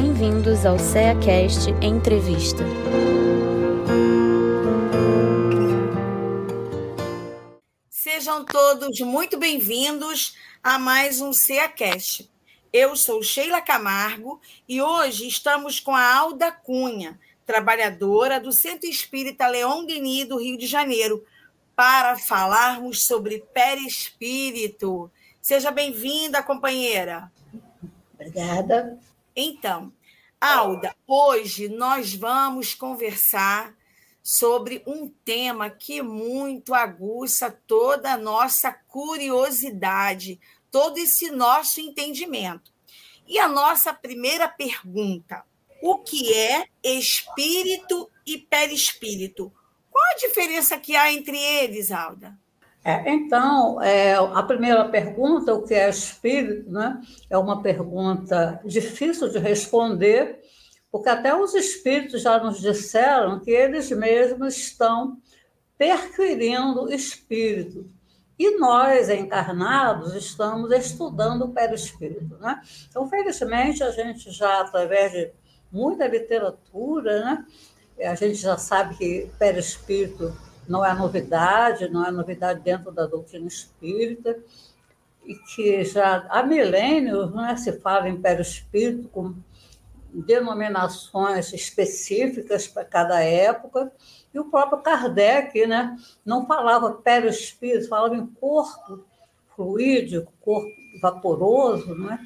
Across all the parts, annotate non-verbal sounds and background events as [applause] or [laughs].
Bem-vindos ao CEACast Entrevista. Sejam todos muito bem-vindos a mais um CEACast. Eu sou Sheila Camargo e hoje estamos com a Alda Cunha, trabalhadora do Centro Espírita Leão Denis do Rio de Janeiro, para falarmos sobre perispírito. Seja bem-vinda, companheira. Obrigada. Então, Alda, hoje nós vamos conversar sobre um tema que muito aguça toda a nossa curiosidade, todo esse nosso entendimento. E a nossa primeira pergunta: o que é espírito e perispírito? Qual a diferença que há entre eles, Alda? É, então, é, a primeira pergunta, o que é espírito, né, é uma pergunta difícil de responder, porque até os espíritos já nos disseram que eles mesmos estão perquirindo espírito. E nós, encarnados, estamos estudando o perispírito. Né? Então, felizmente, a gente já, através de muita literatura, né, a gente já sabe que perispírito não é novidade, não é novidade dentro da doutrina espírita, e que já há milênios né, se fala em perispírito com denominações específicas para cada época, e o próprio Kardec né, não falava perispírito, falava em corpo fluídico, corpo vaporoso, né?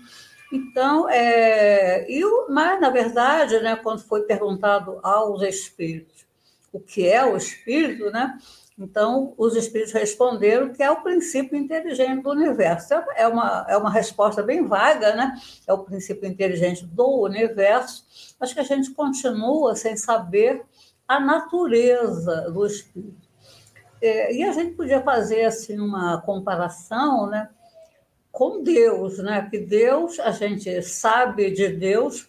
Então, é, e, mas, na verdade, né, quando foi perguntado aos espíritos o que é o espírito, né? Então, os espíritos responderam que é o princípio inteligente do universo. É uma, é uma resposta bem vaga, né? É o princípio inteligente do universo. Acho que a gente continua sem saber a natureza do espírito. É, e a gente podia fazer assim uma comparação, né? Com Deus, né? Que Deus, a gente sabe de Deus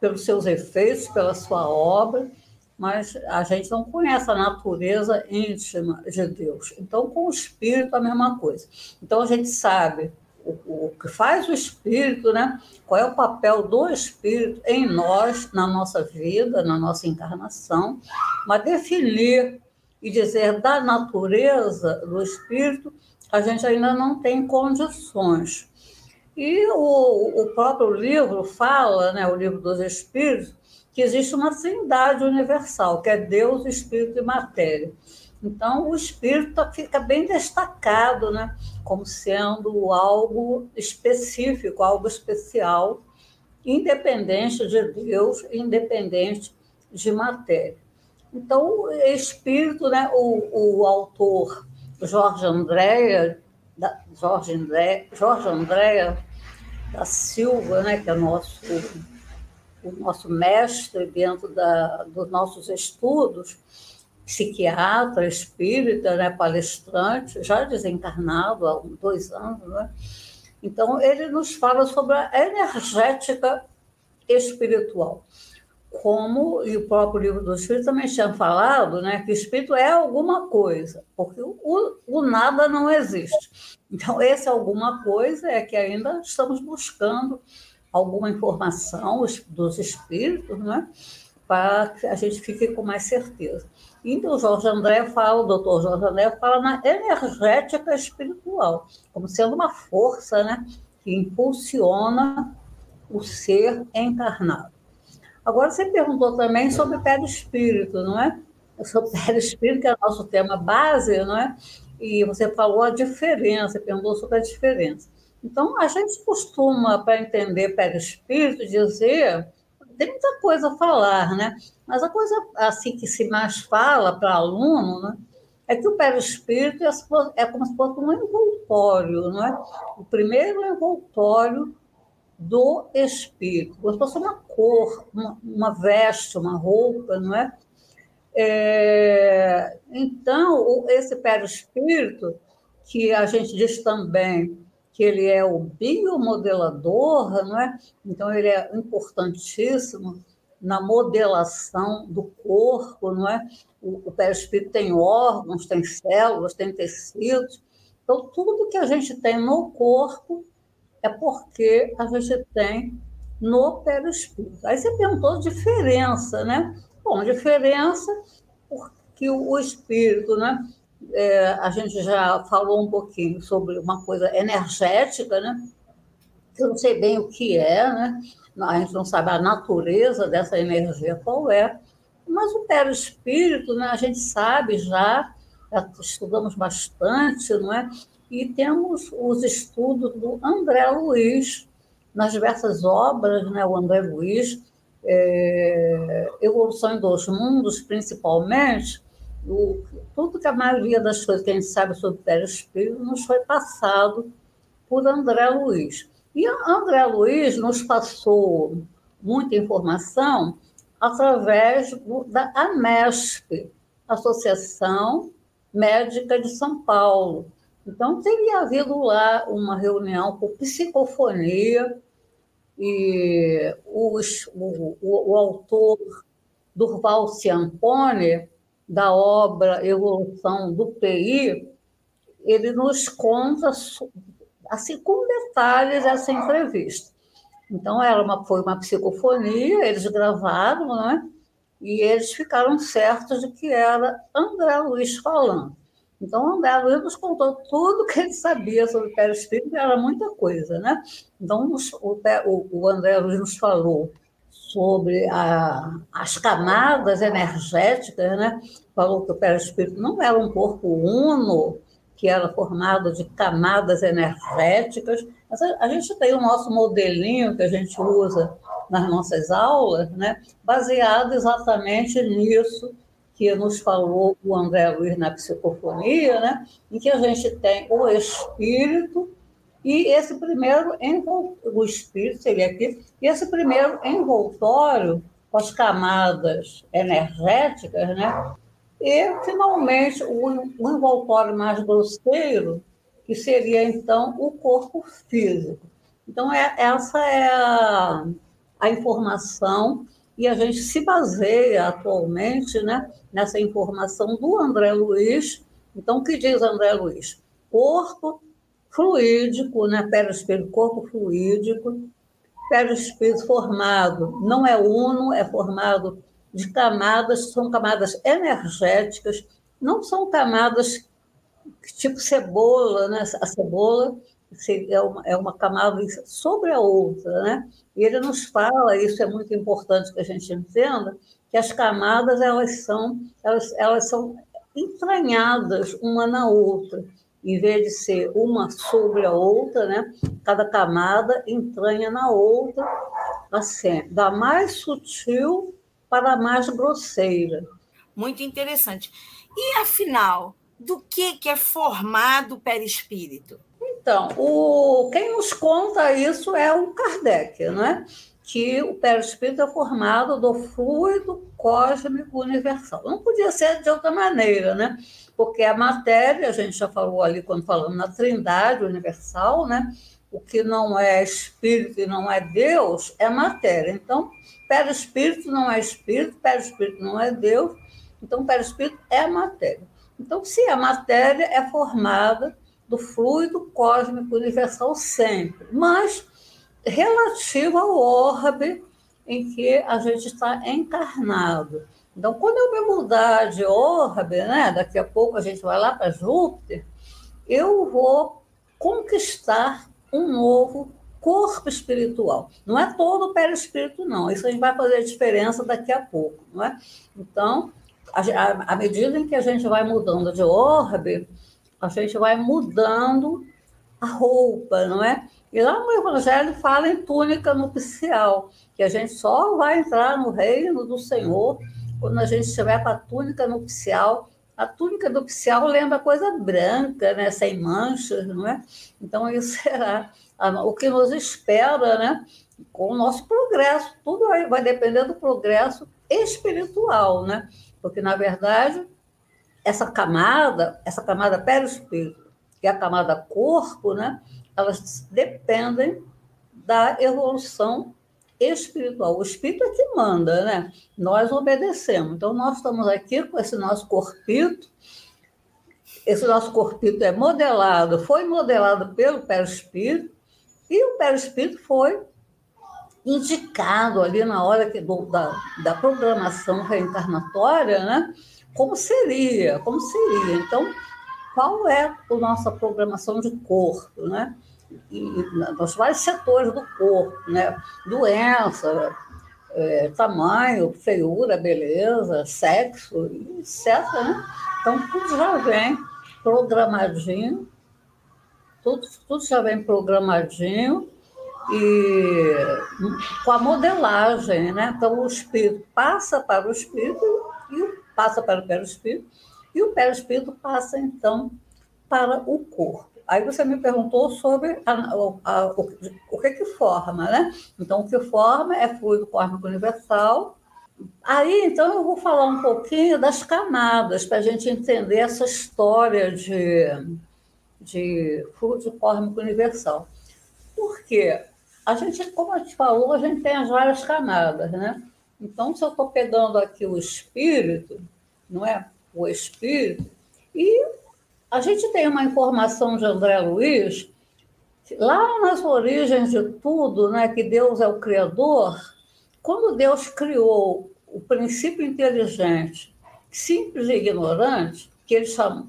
pelos seus efeitos, pela sua obra, mas a gente não conhece a natureza íntima de Deus. Então, com o espírito, a mesma coisa. Então, a gente sabe o, o, que faz o espírito, né? qual é o papel do espírito em nós, na nossa vida, na nossa encarnação, mas definir e dizer da natureza do espírito, a gente ainda não tem condições. E o, o próprio livro fala, né, o livro dos Espíritos, que existe uma trindade universal, que é Deus, Espírito e Matéria. Então, o espírito fica bem destacado, né? como sendo algo específico, algo especial, independente de Deus, independente de matéria. Então, o espírito, né? o, o autor Jorge Andréa, Jorge André, Jorge Andréa da Silva, né? que é nosso o nosso mestre dentro da, dos nossos estudos, psiquiatra, espírita, né, palestrante, já desencarnado há dois anos. Né? Então, ele nos fala sobre a energética espiritual. Como, e o próprio livro do Espírito também tinha falado, né, que Espírito é alguma coisa, porque o, o nada não existe. Então, esse alguma coisa é que ainda estamos buscando alguma informação dos espíritos, né? para que a gente fique com mais certeza. Então, o Jorge André fala, o doutor Jorge André fala na energética espiritual, como sendo uma força né, que impulsiona o ser encarnado. Agora, você perguntou também sobre o perispírito, não é? Sobre o perispírito, que é o nosso tema base, não é? E você falou a diferença, perguntou sobre a diferença. Então, a gente costuma, para entender perispírito, dizer. Tem muita coisa a falar, né? Mas a coisa assim que se mais fala para aluno, né? É que o perispírito é, é como se fosse um envoltório, não é? O primeiro envoltório do espírito, como se fosse uma cor, uma, uma veste, uma roupa, não é? é então, esse perispírito, que a gente diz também que ele é o biomodelador, não é? Então ele é importantíssimo na modelação do corpo, não é? O, o perispírito tem órgãos, tem células, tem tecidos. Então tudo que a gente tem no corpo é porque a gente tem no perispírito. Aí você perguntou diferença, né? Bom, diferença porque o espírito, né? É, a gente já falou um pouquinho sobre uma coisa energética, né? Eu não sei bem o que é, né? A gente não sabe a natureza dessa energia qual é, mas o perispírito, né? A gente sabe já, já estudamos bastante, não é? E temos os estudos do André Luiz, nas diversas obras, né, o André Luiz, é, Evolução em Dois Mundos, principalmente, o, tudo que a maioria das coisas que a gente sabe sobre perispírito nos foi passado por André Luiz. E André Luiz nos passou muita informação através da AMESP, Associação Médica de São Paulo, então, teria havido lá uma reunião por psicofonia, e os, o, o, o autor Durval Ciampone, da obra Evolução do PI, ele nos conta, assim, com detalhes, essa entrevista. Então, era uma, foi uma psicofonia, eles gravaram, né? e eles ficaram certos de que era André Luiz falando. Então, André Luiz nos contou tudo que ele sabia sobre o perispírito, era muita coisa, né? Então, o, o André Luiz nos falou sobre a, as camadas energéticas, né? Falou que o perispírito não era um corpo uno, que era formado de camadas energéticas. A gente tem o nosso modelinho que a gente usa nas nossas aulas, né? baseado exatamente nisso que nos falou o André Luiz na psicofonia, né? em que a gente tem o espírito e esse primeiro o espírito seria aqui, e esse primeiro envoltório com as camadas energéticas, né? E finalmente o, o envoltório mais grosseiro, que seria então o corpo físico. Então é, essa é a, a informação e a gente se baseia atualmente né, nessa informação do André Luiz. Então, o que diz André Luiz? Corpo fluídico, né, perispírito, corpo fluídico, perispírito formado, não é uno, é formado de camadas, são camadas energéticas, não são camadas tipo cebola, né? A cebola é uma, é uma camada sobre a outra, né? E ele nos fala, isso é muito importante que a gente entenda, que as camadas elas são elas, elas são entranhadas uma na outra, em vez de ser uma sobre a outra, né? Cada camada entranha na outra, assim, da mais sutil para a mais grosseira. Muito interessante. E afinal, do que que é formado o perispírito? Então, o, quem nos conta isso é o Kardec, né? que o perispírito é formado do fluido cósmico universal. Não podia ser de outra maneira, né? Porque a matéria, a gente já falou ali quando falamos na trindade universal, né? O que não é espírito e não é Deus é matéria. Então, perispírito não é espírito, perispírito não é Deus, então perispírito é matéria. Então, se a matéria é formada do fluido cósmico universal sempre, mas relativo ao orbe em que a gente está encarnado. Então, quando eu me mudar de orbe, né, daqui a pouco a gente vai lá para Júpiter, eu vou conquistar um novo corpo espiritual. Não é todo o perispírito, não. Isso a gente vai fazer diferença daqui a pouco, não é? Então, à medida em que a gente vai mudando de orbe, a gente vai mudando a roupa, não é? E lá no Evangelho fala em túnica nupcial, que a gente só vai entrar no reino do Senhor quando a gente estiver com a túnica nupcial. A túnica nupcial lembra coisa branca, né? sem manchas, não é? Então, [laughs] isso será o que nos espera, né? Com o nosso progresso. Tudo vai depender do progresso espiritual, né? Porque, na verdade, essa camada, essa camada perispírito e a camada corpo, né, elas dependem da evolução espiritual. O espírito é que manda, né? Nós obedecemos. Então, nós estamos aqui com esse nosso corpito. Esse nosso corpito é modelado, foi modelado pelo perispírito, e o perispírito foi indicado ali na hora que, do, da, da programação reencarnatória, né? Como seria, como seria. Então, qual é a nossa programação de corpo, né? Nos vários setores do corpo, né? Doença, é, tamanho, feiura, beleza, sexo, etc. Né? Então, tudo já vem programadinho, tudo, tudo já vem programadinho e com a modelagem, né? Então, o espírito passa para o espírito e passa para o perispírito e o perispírito passa, então, para o corpo. Aí você me perguntou sobre a, a, o, o que que forma, né? Então, o que forma é fluido cósmico universal. Aí, então, eu vou falar um pouquinho das camadas, para a gente entender essa história de, de fluido cósmico universal. Por quê? A gente, como a gente falou, a gente tem as várias camadas, né? Então, se eu estou pegando aqui o espírito, não é? O espírito, e a gente tem uma informação de André Luiz, lá nas origens de tudo, né, que Deus é o Criador, quando Deus criou o princípio inteligente, simples e ignorante, que ele chama,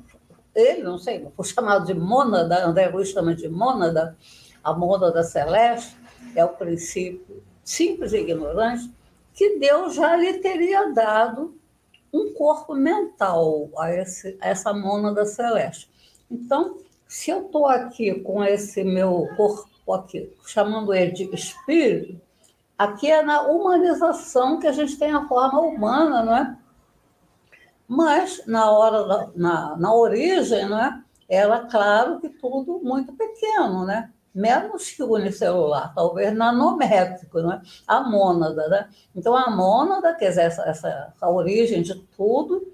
ele, não sei, foi chamado de mônada, André Luiz chama de mônada, a mônada celeste, é o princípio simples e ignorante, que Deus já lhe teria dado um corpo mental a, esse, a essa mônada celeste. Então, se eu estou aqui com esse meu corpo aqui, chamando ele de espírito, aqui é na humanização que a gente tem a forma humana, não é? Mas, na hora, da, na, na origem, não é? Era claro que tudo muito pequeno, né? Menos que unicelular, talvez nanométrico, né? a mônada. Né? Então, a mônada, quer dizer, essa, essa, essa origem de tudo,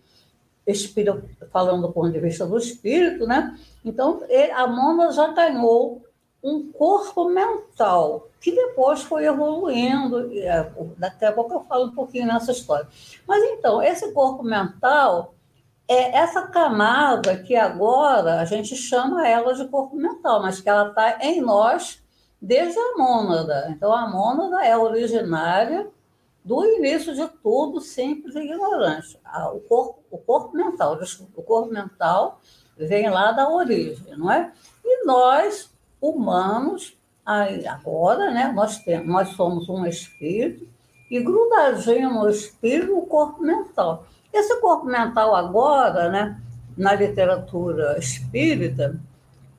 espírito, falando do ponto de vista do espírito, né? então a mônada já ganhou um corpo mental, que depois foi evoluindo, é, daqui a pouco eu falo um pouquinho nessa história. Mas então, esse corpo mental é essa camada que agora a gente chama ela de corpo mental, mas que ela está em nós desde a mônada. Então, a mônada é originária do início de tudo, simples e ignorante. O corpo, o corpo mental, o corpo mental vem lá da origem, não é? E nós, humanos, agora, né, nós, temos, nós somos um espírito e grudadinho no espírito o corpo mental. Esse corpo mental agora, né, na literatura espírita,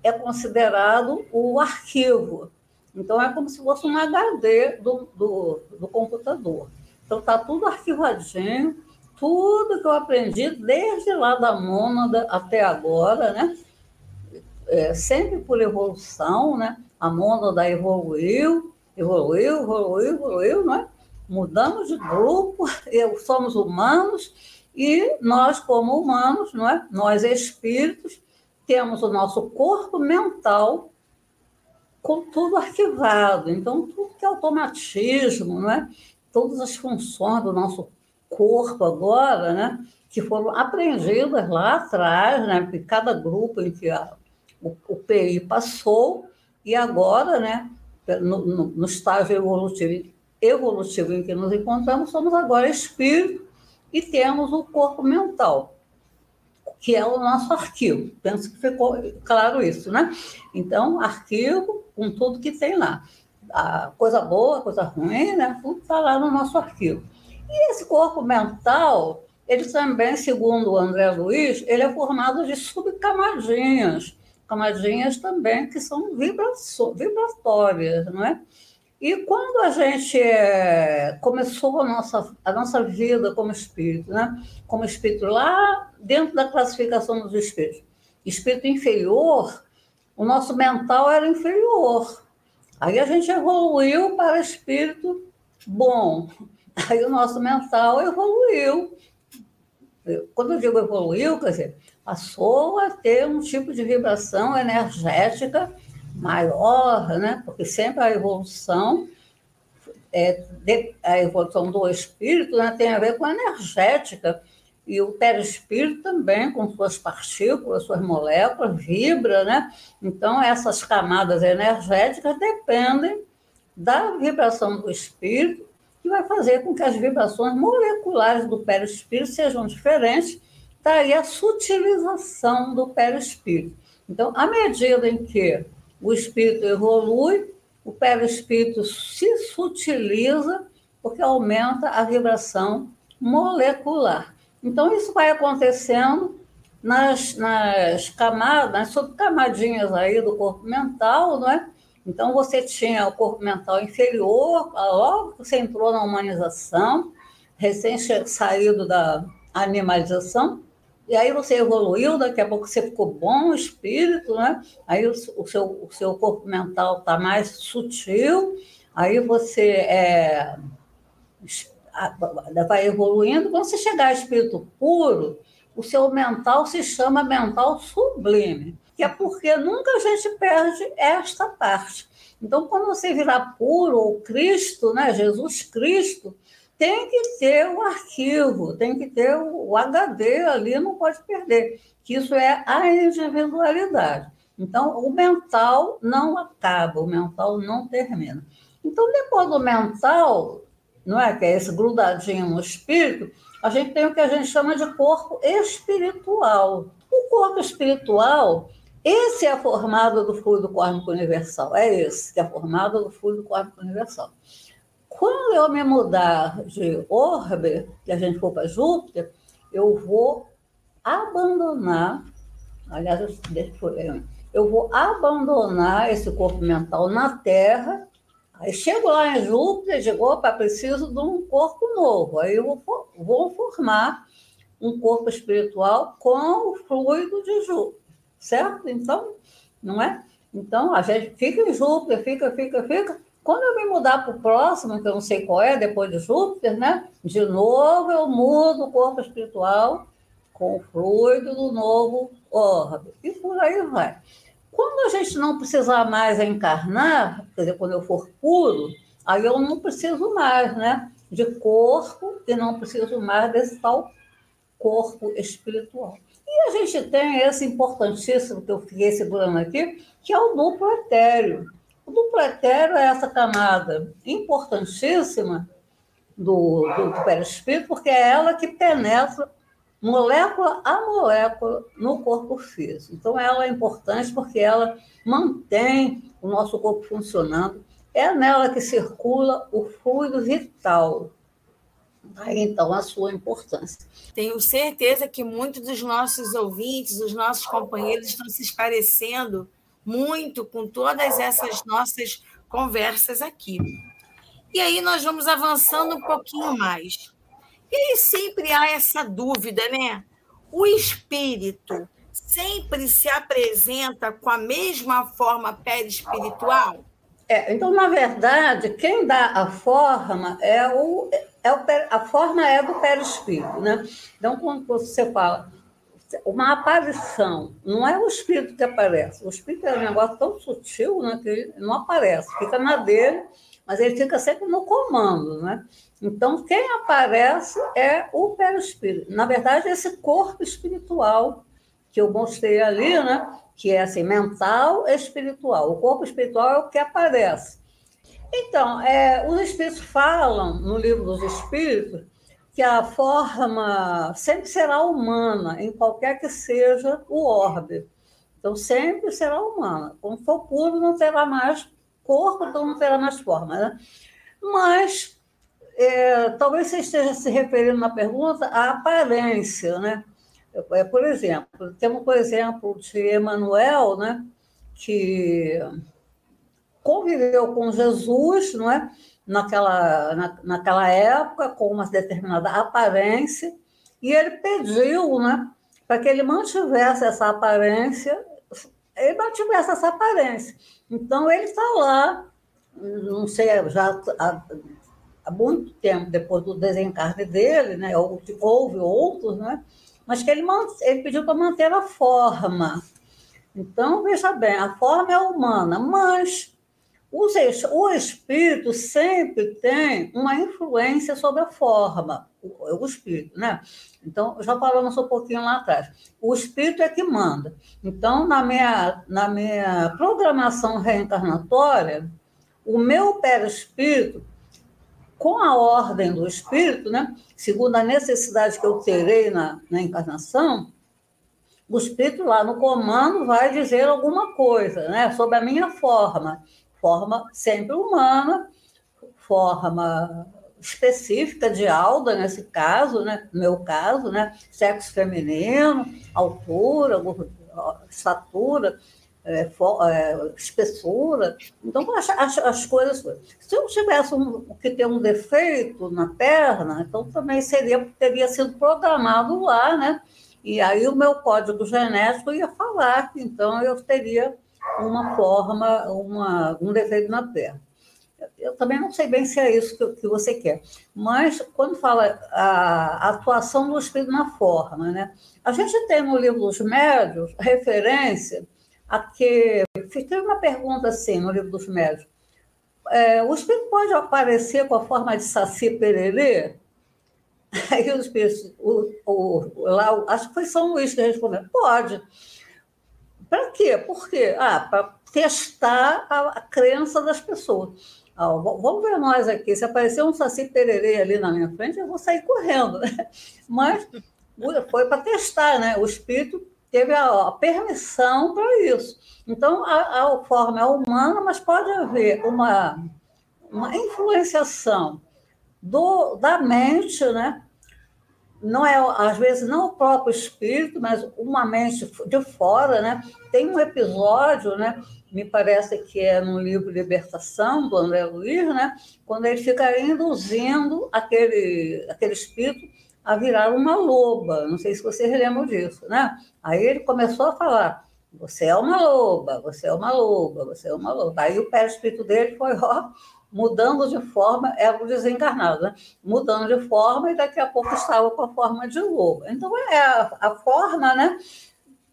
é considerado o arquivo. Então, é como se fosse um HD do, do, do computador. Então, está tudo arquivadinho, tudo que eu aprendi desde lá da mônada até agora, né? É, sempre por evolução, né? A mônada evoluiu, evoluiu, evoluiu, evoluiu, né? Mudamos de grupo, [laughs] somos humanos, e nós, como humanos, não é? nós espíritos, temos o nosso corpo mental com tudo arquivado. Então, tudo que é automatismo, não é? todas as funções do nosso corpo agora, né? que foram aprendidas lá atrás, né? em cada grupo em que a, o, o PI passou, e agora, né? no, no, no estágio evolutivo, evolutivo em que nos encontramos, somos agora espíritos e temos o corpo mental, que é o nosso arquivo. Penso que ficou claro isso, né? Então, arquivo com tudo que tem lá. A coisa boa, coisa ruim, né? Tudo está lá no nosso arquivo. E esse corpo mental, ele também, segundo o André Luiz, ele é formado de subcamadinhas, camadinhas também que são vibratórias, não é? E quando a gente é, começou a nossa, a nossa vida como espírito, né? como espírito lá dentro da classificação dos espíritos, espírito inferior, o nosso mental era inferior. Aí a gente evoluiu para espírito bom. Aí o nosso mental evoluiu. Quando eu digo evoluiu, quer dizer, passou a ter um tipo de vibração energética maior, né? porque sempre a evolução, é, a evolução do espírito né, tem a ver com a energética, e o perispírito também, com suas partículas, suas moléculas, vibra, né? Então, essas camadas energéticas dependem da vibração do espírito, que vai fazer com que as vibrações moleculares do perispírito sejam diferentes, daí a sutilização do perispírito. Então, à medida em que o espírito evolui, o perispírito se sutiliza, porque aumenta a vibração molecular. Então, isso vai acontecendo nas, nas camadas, nas subcamadinhas aí do corpo mental, não é? Então, você tinha o corpo mental inferior, logo que você entrou na humanização, recém saído da animalização, e aí você evoluiu, daqui a pouco você ficou bom espírito, né? Aí o, o seu, o seu corpo mental está mais sutil, aí você é, vai evoluindo. Quando você chegar a espírito puro, o seu mental se chama mental sublime, que é porque nunca a gente perde esta parte. Então, quando você virar puro, ou Cristo, né, Jesus Cristo, tem que ter o arquivo, tem que ter o HD ali, não pode perder, que isso é a individualidade. Então, o mental não acaba, o mental não termina. Então, depois do mental, não é que é esse grudadinho no espírito, a gente tem o que a gente chama de corpo espiritual. O corpo espiritual, esse é formado do fluido cósmico universal, é esse que é formado do fluido cósmico universal. Quando eu me mudar de orbe, que a gente for para Júpiter, eu vou abandonar, aliás, eu vou abandonar esse corpo mental na Terra Aí chego lá em Júpiter, digo, opa, preciso de um corpo novo. Aí eu vou, vou formar um corpo espiritual com o fluido de Júpiter, certo? Então, não é? Então, a gente fica em Júpiter, fica, fica, fica. Quando eu me mudar para o próximo, que eu não sei qual é, depois de Júpiter, né? De novo eu mudo o corpo espiritual com o fluido do novo orbe. E por aí vai. Quando a gente não precisar mais encarnar, quer dizer, quando eu for puro, aí eu não preciso mais, né? De corpo e não preciso mais desse tal corpo espiritual. E a gente tem esse importantíssimo que eu fiquei segurando aqui, que é o duplo etéreo. O duplo etéreo é essa camada importantíssima do, do, do perispírito, porque é ela que penetra molécula a molécula no corpo físico. Então, ela é importante porque ela mantém o nosso corpo funcionando. É nela que circula o fluido vital. Aí, então, a sua importância. Tenho certeza que muitos dos nossos ouvintes, os nossos companheiros, estão se esclarecendo muito com todas essas nossas conversas aqui. E aí, nós vamos avançando um pouquinho mais. E sempre há essa dúvida, né? O espírito sempre se apresenta com a mesma forma perispiritual? É, então, na verdade, quem dá a forma é o, é o a forma é do perispírito, né? Então, quando você fala uma aparição, não é o espírito que aparece. O espírito é um negócio tão sutil, né, que ele não aparece, fica na dele, mas ele fica sempre no comando, né? Então, quem aparece é o perispírito. Na verdade, esse corpo espiritual que eu mostrei ali, né? que é assim, mental e espiritual. O corpo espiritual é o que aparece. Então, é, os espíritos falam no livro dos espíritos que a forma sempre será humana, em qualquer que seja o orbe. Então, sempre será humana. Quando for puro, não terá mais corpo, então não terá mais forma. Né? Mas é, talvez você esteja se referindo na pergunta à aparência, né? É, por exemplo, temos, por exemplo, de Emanuel, né? Que conviveu com Jesus, não é? Naquela, na, naquela época, com uma determinada aparência, e ele pediu, né? Para que ele mantivesse essa aparência, ele mantivesse essa aparência. Então, ele está lá, não sei, já há muito tempo depois do desencarne dele, né? houve outros, né? mas que ele, ele pediu para manter a forma. Então, veja bem, a forma é humana, mas o espírito sempre tem uma influência sobre a forma, o, espírito, né? Então, já falamos um pouquinho lá atrás. O espírito é que manda. Então, na minha, na minha programação reencarnatória, o meu perispírito, com a ordem do espírito, né, segundo a necessidade que eu terei na, na encarnação, o espírito lá no comando vai dizer alguma coisa, né, sobre a minha forma, forma sempre humana, forma específica de Alda, nesse caso, né, no meu caso, né, sexo feminino, altura, estatura, é, é, espessura. Então, as, as, as, coisas. Se eu tivesse um, que ter um defeito na perna, então também seria, teria sido programado lá, né? E aí o meu código genético ia falar, então eu teria uma forma, uma, um defeito na perna. Eu também não sei bem se é isso que, que você quer, mas quando fala a, a atuação do espírito na forma, né? A gente tem no livro dos médios referência a que. Tem uma pergunta assim no livro dos médios. É, o espírito pode aparecer com a forma de Saci Pererê? [laughs] Aí os espíritos, o, o, lá, acho que foi São Luís que respondeu: pode. Para quê? Por quê? Ah, para testar a, a, crença das pessoas. Ah, vamos ver nós aqui. Se aparecer um saci pererê ali na minha frente, eu vou sair correndo. Né? Mas foi para testar, né? O espírito teve a, a permissão para isso. Então, a, a, forma é humana, mas pode haver uma, uma influenciação do, da mente, né? Não é às vezes não o próprio espírito, mas uma mente de fora, né? Tem um episódio, né? Me parece que é no livro Libertação do André Luiz, né? Quando ele fica induzindo aquele aquele espírito a virar uma loba. Não sei se vocês lembram disso, né? Aí ele começou a falar: você é uma loba, você é uma loba, você é uma loba. Aí o pé espírito dele foi ó, mudando de forma, era o desencarnado, né? mudando de forma e daqui a pouco estava com a forma de lobo. Então, é a, a forma, né?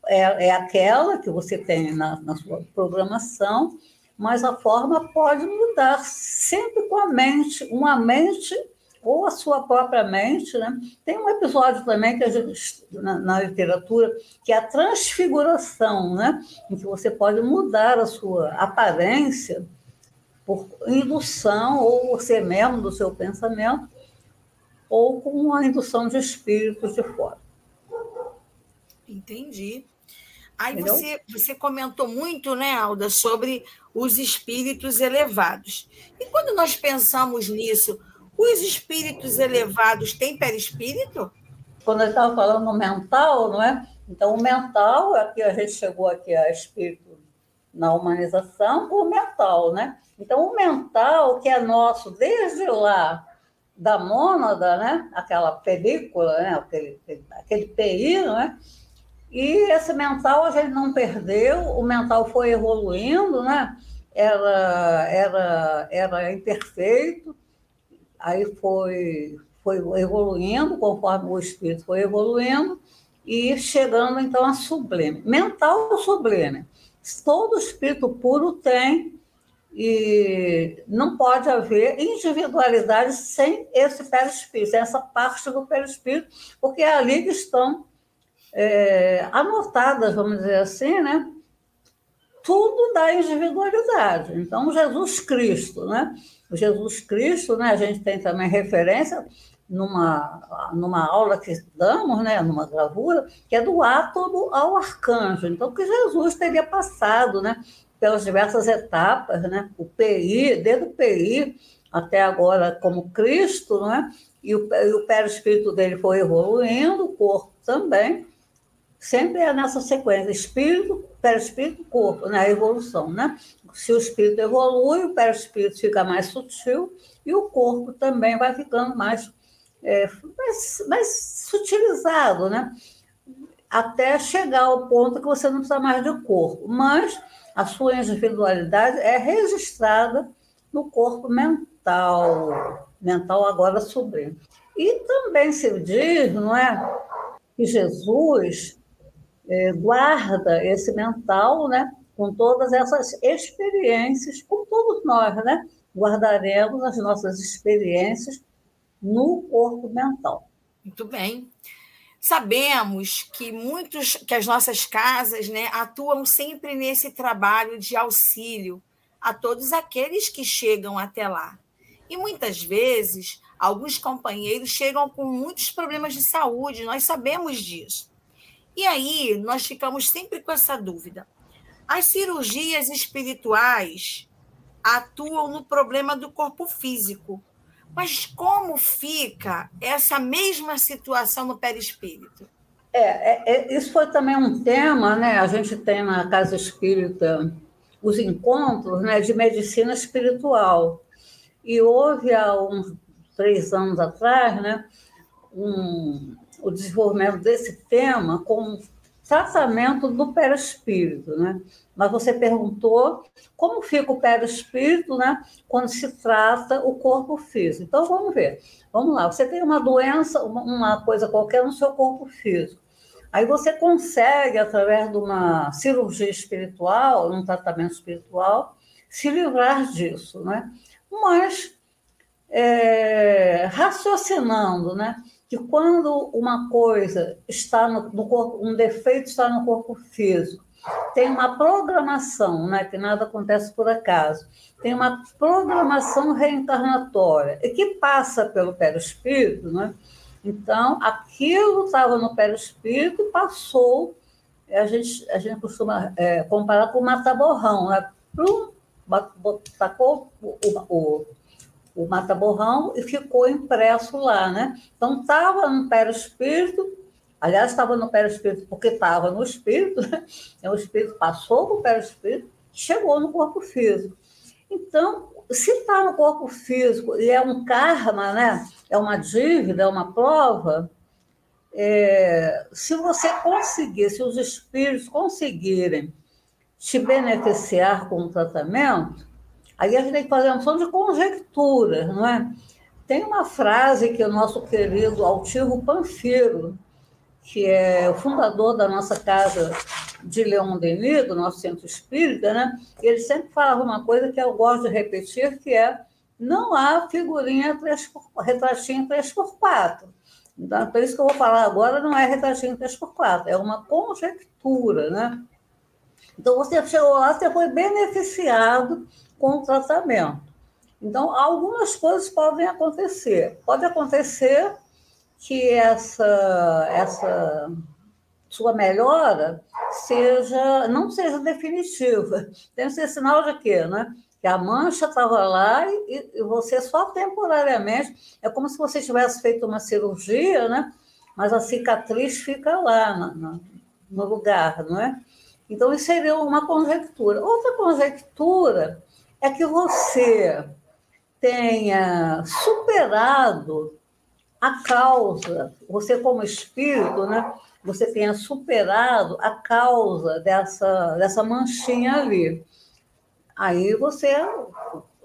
É, é aquela que você tem na, na sua programação, mas a forma pode mudar sempre com a mente, uma mente ou a sua própria mente. Né? Tem um episódio também que a gente, na, na, literatura, que é a transfiguração, né? em que você pode mudar a sua aparência por indução ou ser mesmo do seu pensamento, ou com a indução de espíritos de fora. Entendi. Aí você, você comentou muito, né, Alda, sobre os espíritos elevados. E quando nós pensamos nisso, os espíritos elevados têm perispírito? Quando eu estava falando mental, não é? Então, o mental, aqui a gente chegou aqui a espírito na humanização, o mental, né? Então, o mental, que é nosso desde lá, da mônada, né? aquela película, né? aquele, aquele PI, né? e esse mental a gente não perdeu, o mental foi evoluindo, né? era, era, era imperfeito, aí foi, foi evoluindo conforme o espírito foi evoluindo, e chegando então a sublime. Mental sublime. Todo espírito puro tem e não pode haver individualidade sem esse perispírito, essa parte do perispírito, porque é ali que estão é, anotadas, vamos dizer assim, né? Tudo da individualidade. Então, Jesus Cristo, né? Jesus Cristo, né? A gente tem também referência numa, numa aula que damos, né, numa gravura, que é do átomo ao arcanjo. Então, que Jesus teria passado, né, pelas diversas etapas, né? O PI, desde o PI até agora como Cristo, né? E o, e o perispírito dele foi evoluindo, o corpo também. Sempre é nessa sequência, espírito, perispírito, corpo, na né? evolução, né? Se o espírito evolui, o perispírito fica mais sutil e o corpo também vai ficando mais, é, mais, mais sutilizado, né? Até chegar ao ponto que você não precisa mais de corpo. Mas a sua individualidade é registrada no corpo mental, mental agora sublime. E também se diz, não é, que Jesus é, guarda esse mental, né, com todas essas experiências, como todos nós, né, guardaremos as nossas experiências no corpo mental. Muito bem. Sabemos que muitos, que as nossas casas né, atuam sempre nesse trabalho de auxílio a todos aqueles que chegam até lá. E muitas vezes, alguns companheiros chegam com muitos problemas de saúde, nós sabemos disso. E aí, nós ficamos sempre com essa dúvida. As cirurgias espirituais atuam no problema do corpo físico, mas como fica essa mesma situação no perispírito? É, é, é, isso foi também um tema, né? A gente tem na Casa Espírita os encontros né, de medicina espiritual. E houve há uns três anos atrás né, um, o desenvolvimento desse tema com tratamento do perispírito, né? Mas você perguntou como fica o perispírito, né? Quando se trata o corpo físico. Então vamos ver. Vamos lá. Você tem uma doença, uma coisa qualquer no seu corpo físico. Aí você consegue, através de uma cirurgia espiritual, um tratamento espiritual, se livrar disso, né? Mas é, raciocinando, né? Que quando uma coisa está no, no, corpo, um defeito está no corpo físico, tem uma programação, né? Que nada acontece por acaso, tem uma programação reencarnatória e que passa pelo perispírito, né? Então, aquilo estava no perispírito e passou, a gente, a gente costuma é, comparar com o mataborrão, né? Plum, tacou o, o, o mataborrão e ficou impresso lá, né? Então, estava no perispírito, aliás, estava no perispírito porque estava no espírito, né? o espírito passou para o perispírito, chegou no corpo físico. Então, se está no corpo físico e é um karma, né? é uma dívida, é uma prova, é, se você conseguir, se os espíritos conseguirem te beneficiar com o tratamento, aí a gente tem que fazer uma opção de conjecturas, não é? Tem uma frase que o nosso querido Altivo Panfiro, que é o fundador da nossa casa de Leão Denis, do nosso centro espírita, né? ele sempre falava uma coisa que eu gosto de repetir, que é não há figurinha 3 por, retratinho 3x4. Então, por isso que eu vou falar agora não é retratinho 3x4, é uma conjectura, né? Então, você chegou lá, você foi beneficiado com o tratamento. Então, algumas coisas podem acontecer. Pode acontecer que essa, essa sua melhora seja não seja definitiva. [laughs] Tem que ser sinal de quê? Né? Que a mancha estava lá e, e, você só temporariamente. É como se você tivesse feito uma cirurgia, né? mas a cicatriz fica lá na, na, no lugar, não é? Então, isso seria uma conjectura. Outra conjectura é que você tenha superado a causa, você como espírito, né, você tenha superado a causa dessa, dessa manchinha ali. Aí você,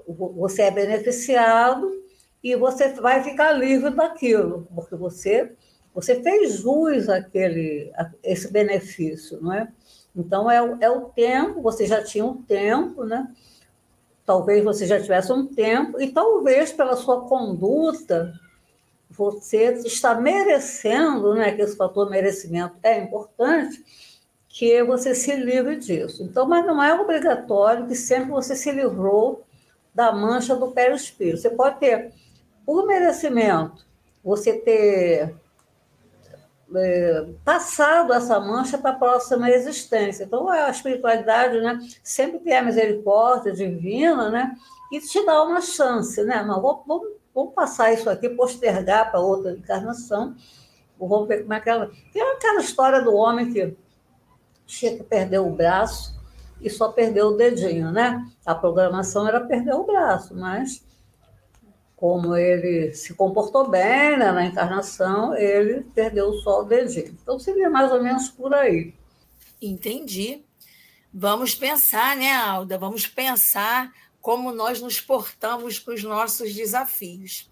você é beneficiado e você vai ficar livre daquilo, porque você, você fez jus àquele, a esse benefício, não é? Então, é, é o tempo, você já tinha um tempo, né? Talvez você já tivesse um tempo, e talvez pela sua conduta, você está merecendo, né, que esse fator merecimento é importante, que você se livre disso. Então, mas não é obrigatório que sempre você se livrou da mancha do perispírito. Você pode ter, por merecimento, você ter é, passado essa mancha para a próxima existência. Então, a espiritualidade né, sempre tem a misericórdia divina né, e te dá uma chance. Né? Mas vamos vamos passar isso aqui, postergar para outra encarnação, vamos ver como é que ela. Tem aquela história do homem que chega perdeu o braço e só perdeu o dedinho, né? A programação era perder o braço, mas como ele se comportou bem né, na encarnação, ele perdeu só o dedinho. Então seria mais ou menos por aí. Entendi. Vamos pensar, né, Alda? Vamos pensar como nós nos portamos para os nossos desafios.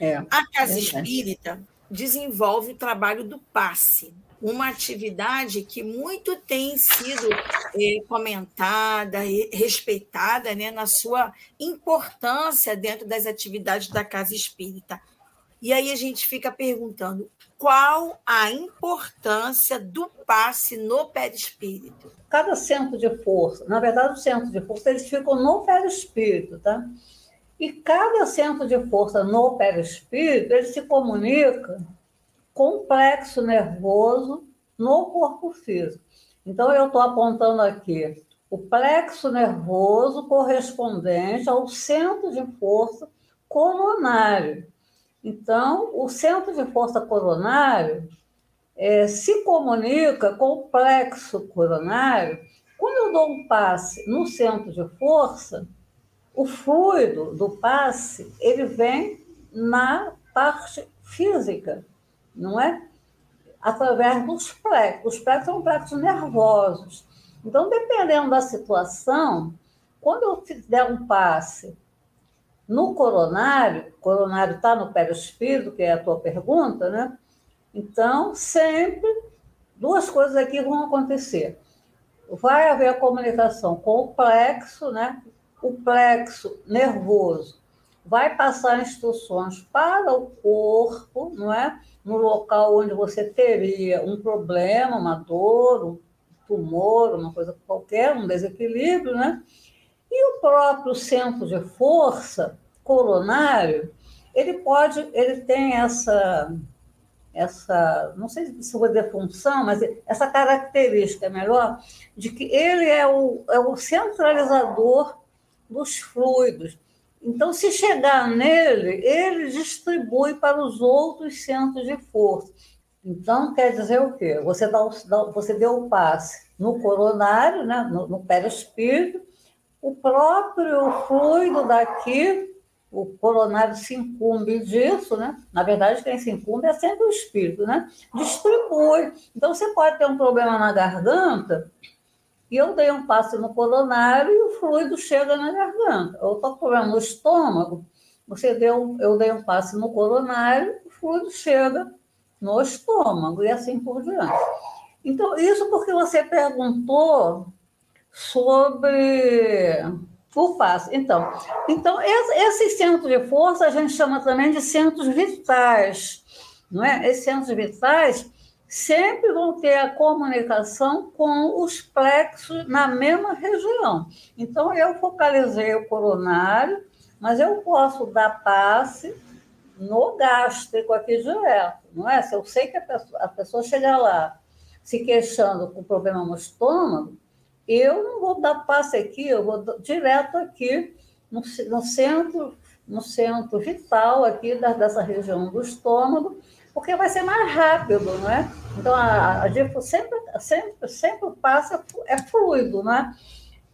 É, a Casa é Espírita desenvolve o trabalho do passe, uma atividade que muito tem sido é, comentada, respeitada né, na sua importância dentro das atividades da Casa Espírita. E aí a gente fica perguntando qual a importância do passe no perispírito. Cada centro de força, na verdade, o centro de força, eles ficam no perispírito, tá? E cada centro de força no perispírito, ele se comunica com o plexo nervoso no corpo físico. Então, eu estou apontando aqui o plexo nervoso correspondente ao centro de força coronário. Então, o centro de força coronário é, se comunica com o plexo coronário. Quando eu dou um passe no centro de força, o fluido do passe ele vem na parte física, não é? Através dos plexos. Os plexos são plexos nervosos. Então, dependendo da situação, quando eu fizer um passe no coronário, coronário está no perispírito, que é a tua pergunta, né? Então, sempre duas coisas aqui vão acontecer. Vai haver a comunicação com o plexo, né? O plexo nervoso vai passar instruções para o corpo, não é? No local onde você teria um problema, uma dor, um tumor, uma coisa qualquer, um desequilíbrio, né? E o próprio centro de força coronário, ele pode, ele tem essa, essa, não sei se vou dizer função, mas essa característica melhor, de que ele é o, é o centralizador dos fluidos. Então, se chegar nele, ele distribui para os outros centros de força. Então, quer dizer o quê? Você, dá, você deu o passe no coronário, né, no, no perispírito, o próprio fluido daqui, o coronário se incumbe disso, né? Na verdade, quem se incumbe é sempre o espírito, né? Distribui. Então, você pode ter um problema na garganta e eu dei um passe no coronário e o fluido chega na garganta. Eu estou com problema no estômago, você deu, eu dei um passe no coronário, o fluido chega no estômago e assim por diante. Então, isso porque você perguntou sobre o passe. Então, então esses centros de força a gente chama também de centros vitais, não é? Esses centros vitais sempre vão ter a comunicação com os plexos na mesma região. Então, eu focalizei o coronário, mas eu posso dar passe no gástrico aqui direto, não é? Se eu sei que a pessoa, a pessoa chega lá se queixando com problema no estômago, eu não vou dar passe aqui, eu vou direto aqui no, no centro, no centro vital aqui da, dessa região do estômago, porque vai ser mais rápido, não é? Então a, a sempre, sempre, sempre passa é fluido, né?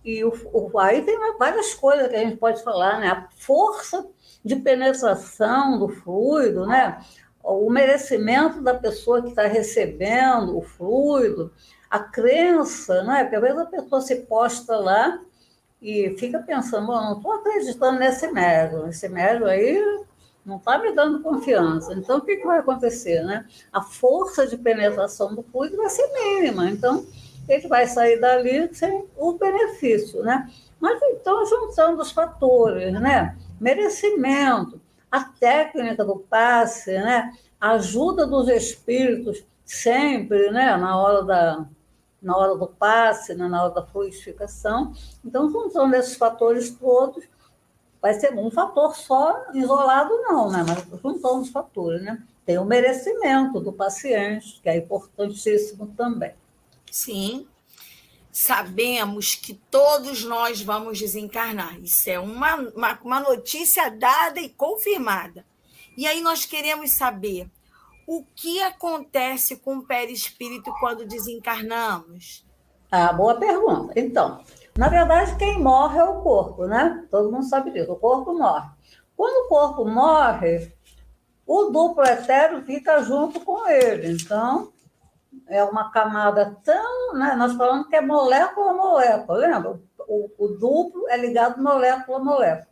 E o, o, aí tem várias coisas que a gente pode falar, né? A força de penetração do fluido, né? O merecimento da pessoa que está recebendo o fluido, a crença, né? Porque às vezes a pessoa se posta lá e fica pensando, bom, não estou acreditando nesse médium, esse médium aí não está me dando confiança. Então, o que, que vai acontecer? Né? A força de penetração do fluido vai ser mínima. Então, ele vai sair dali sem o benefício. Né? Mas, então, juntando os fatores, né? merecimento, a técnica do passe, né? a ajuda dos espíritos sempre né? na hora da, na hora do passe, né? na hora da fluidificação. Então, juntando esses fatores todos, vai ser um fator só isolado, não, né? Mas juntando os fatores, né? Tem o merecimento do paciente, que é importantíssimo também. Sim. Sabemos que todos nós vamos desencarnar. Isso é uma, uma, uma notícia dada e confirmada. E aí nós queremos saber o que acontece com o perispírito quando desencarnamos? Ah, boa pergunta. Então, na verdade, quem morre é o corpo, né? Todo mundo sabe disso. O corpo morre. Quando o corpo morre, o duplo etéreo fica junto com ele. Então, é uma camada tão. Né? Nós falamos que é molécula a molécula, lembra? O, o, duplo é ligado molécula a molécula.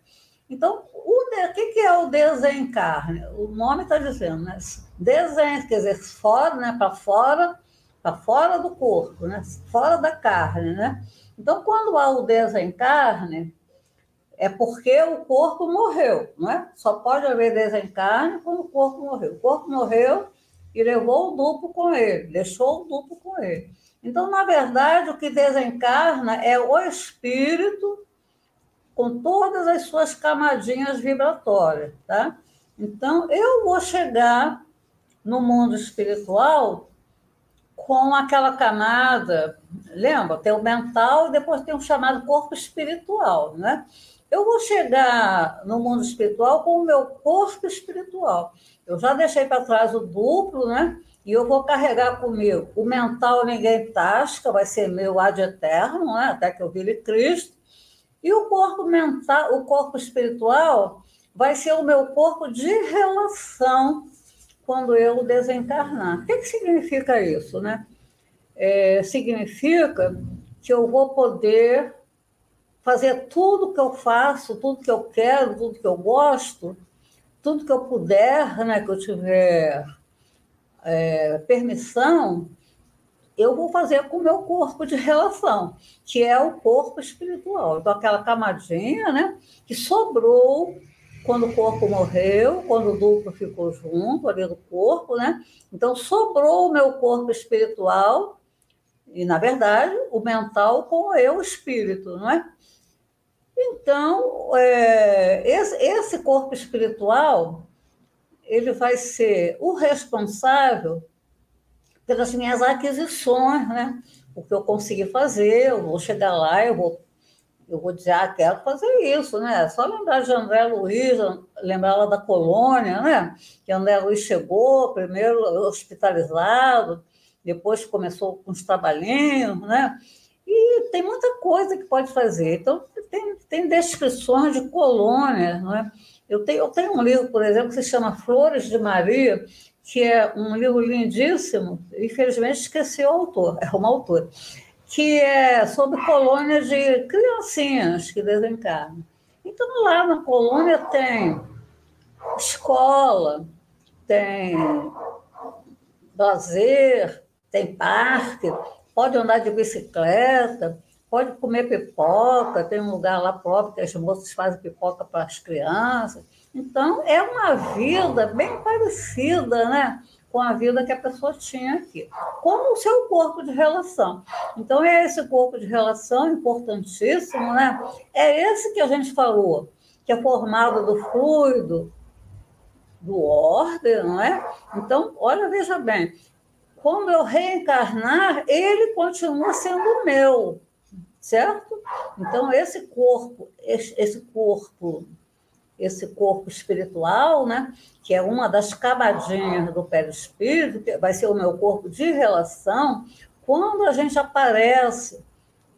Então, o de, que, que é o desencarne? O nome está dizendo, né? Desen, quer dizer, fora, né? Para fora, para fora do corpo, né? Fora da carne, né? Então, quando há o desencarne, é porque o corpo morreu, não é? Só pode haver desencarne quando o corpo morreu. O corpo morreu e levou o duplo com ele, deixou o duplo com ele. Então, na verdade, o que desencarna é o espírito com todas as suas camadinhas vibratórias, tá? Então, eu vou chegar no mundo espiritual com aquela camada, lembra? Tem o mental e depois tem o chamado corpo espiritual, né? Eu vou chegar no mundo espiritual com o meu corpo espiritual. Eu já deixei para trás o duplo, né? E eu vou carregar comigo. O mental ninguém tasca, vai ser meu ad eterno, né? até que eu vire Cristo. E o corpo mental, o corpo espiritual, vai ser o meu corpo de relação quando eu desencarnar. O que, que significa isso, né? É, significa que eu vou poder fazer tudo que eu faço, tudo que eu quero, tudo que eu gosto, tudo que eu puder, né, que eu tiver é, permissão, eu vou fazer com o meu corpo de relação, que é o corpo espiritual. Então, aquela camadinha né, que sobrou quando o corpo morreu, quando o duplo ficou junto ali do corpo, né? Então, sobrou o meu corpo espiritual, e, na verdade, o mental com o eu espírito, não é? Então, é, esse, esse corpo espiritual, ele vai ser o responsável pelas minhas aquisições, né? O que eu consegui fazer, eu vou chegar lá, eu vou, eu vou dizer, ah, quero fazer isso, né? Só lembrar de André Luiz, lembrar lá da colônia, né? Que André Luiz chegou, primeiro hospitalizado, depois começou com os trabalhinhos, né? E tem muita coisa que pode fazer. Então, tem, tem descrições de colônias, não é? Eu tenho, eu tenho um livro, por exemplo, que se chama Flores de Maria, que é um livro lindíssimo, infelizmente esqueci o autor, [laughs] é uma autora, que é sobre colônias de criancinhas que desencarnam. Então, lá na colônia tem escola, tem lazer, tem parque, pode andar de bicicleta, pode comer pipoca, tem um lugar lá próprio que as moças fazem pipoca para as crianças. Então, é uma vida bem parecida né, com a vida que a pessoa tinha aqui, como o seu corpo de relação. Então, é esse corpo de relação importantíssimo, né? É esse que a gente falou, que é formado do fluido, do ordem, não é? Então, olha, veja bem, quando eu reencarnar, ele continua sendo meu, certo? Então esse corpo, esse corpo, esse corpo espiritual, né, que é uma das camadinhas do perispírito, que vai ser o meu corpo de relação, quando a gente aparece,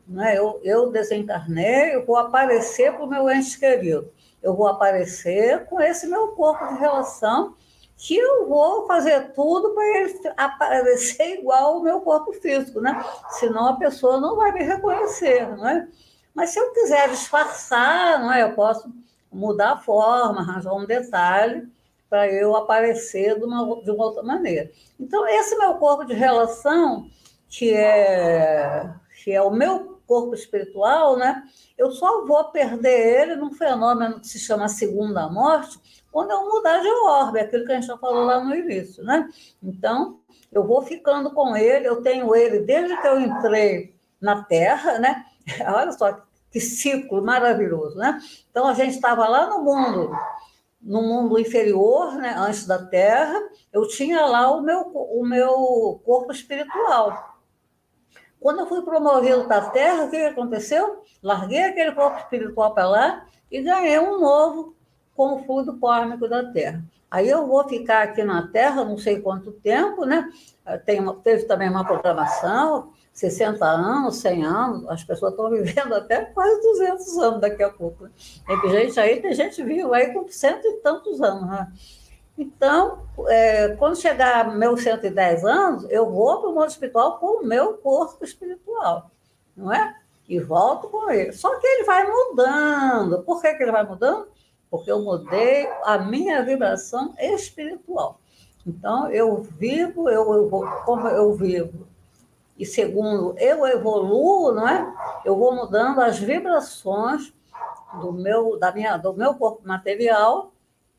né, eu, eu desencarnei, eu vou aparecer para o meu ente querido, eu vou aparecer com esse meu corpo de relação que eu vou fazer tudo para ele [laughs] aparecer igual ao meu corpo físico, né? Senão a pessoa não vai me reconhecer, não é? Mas se eu quiser disfarçar, não é? Eu posso mudar a forma, arranjar um detalhe para eu aparecer de uma, de uma outra maneira. Então, esse meu corpo de relação, que é, que é o meu corpo espiritual, né? Eu só vou perder ele num fenômeno que se chama segunda morte, quando eu mudar de orbe, aquilo que a gente já falou lá no início, né? Então, eu vou ficando com ele, eu tenho ele desde que eu entrei na Terra, né? [laughs] Olha só que ciclo maravilhoso, né? Então, a gente estava lá no mundo, no mundo inferior, né? Antes da Terra, eu tinha lá o meu, o meu corpo espiritual. Quando eu fui promovido para a Terra, o que aconteceu? Larguei aquele corpo espiritual para lá e ganhei um novo com o fluido cósmico da Terra. Aí eu vou ficar aqui na Terra não sei quanto tempo, né? Tem uma, teve também uma programação, 60 anos, 100 anos, as pessoas estão [laughs] vivendo até quase 200 anos daqui a pouco. Né? Tem gente aí, tem gente viu aí com cento e tantos anos, né? Então, é, quando chegar meus 110 anos, eu vou para o mundo espiritual com o meu corpo espiritual, não é? E volto com ele. Só que ele vai mudando. Por que, que ele vai mudando? porque eu mudei a minha vibração espiritual. Então, eu vivo, eu, eu como eu vivo, e segundo eu evoluo, não é? Eu vou mudando as vibrações do meu, da minha, do meu corpo material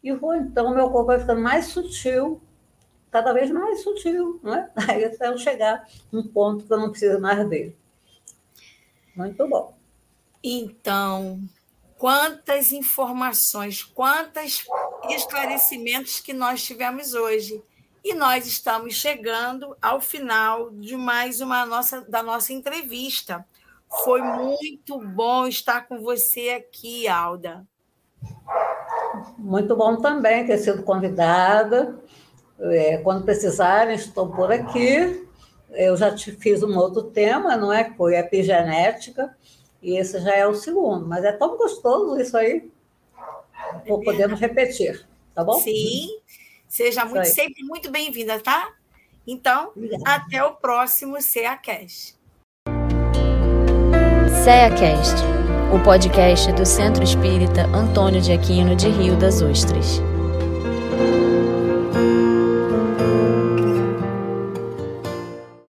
e vou, então, meu corpo vai ficando mais sutil, cada vez mais sutil, não é? [laughs] Aí até eu chegar num ponto que eu não preciso mais dele. Muito bom. Então, quantas informações, quantos esclarecimentos que nós tivemos hoje. E nós estamos chegando ao final de mais uma nossa, da nossa entrevista. Foi muito bom estar com você aqui, Alda. Muito bom também ter sido convidada. É, quando precisarem, estou por aqui. Eu já te fiz um outro tema, não é? Foi epigenética, e esse já é o segundo. Mas é tão gostoso isso aí. É Podemos repetir, tá bom? Sim. Seja muito, sempre muito bem-vinda, tá? Então, Obrigada. até o próximo CEACast. CEACast, o podcast do Centro Espírita Antônio de Aquino de Rio das Ostras.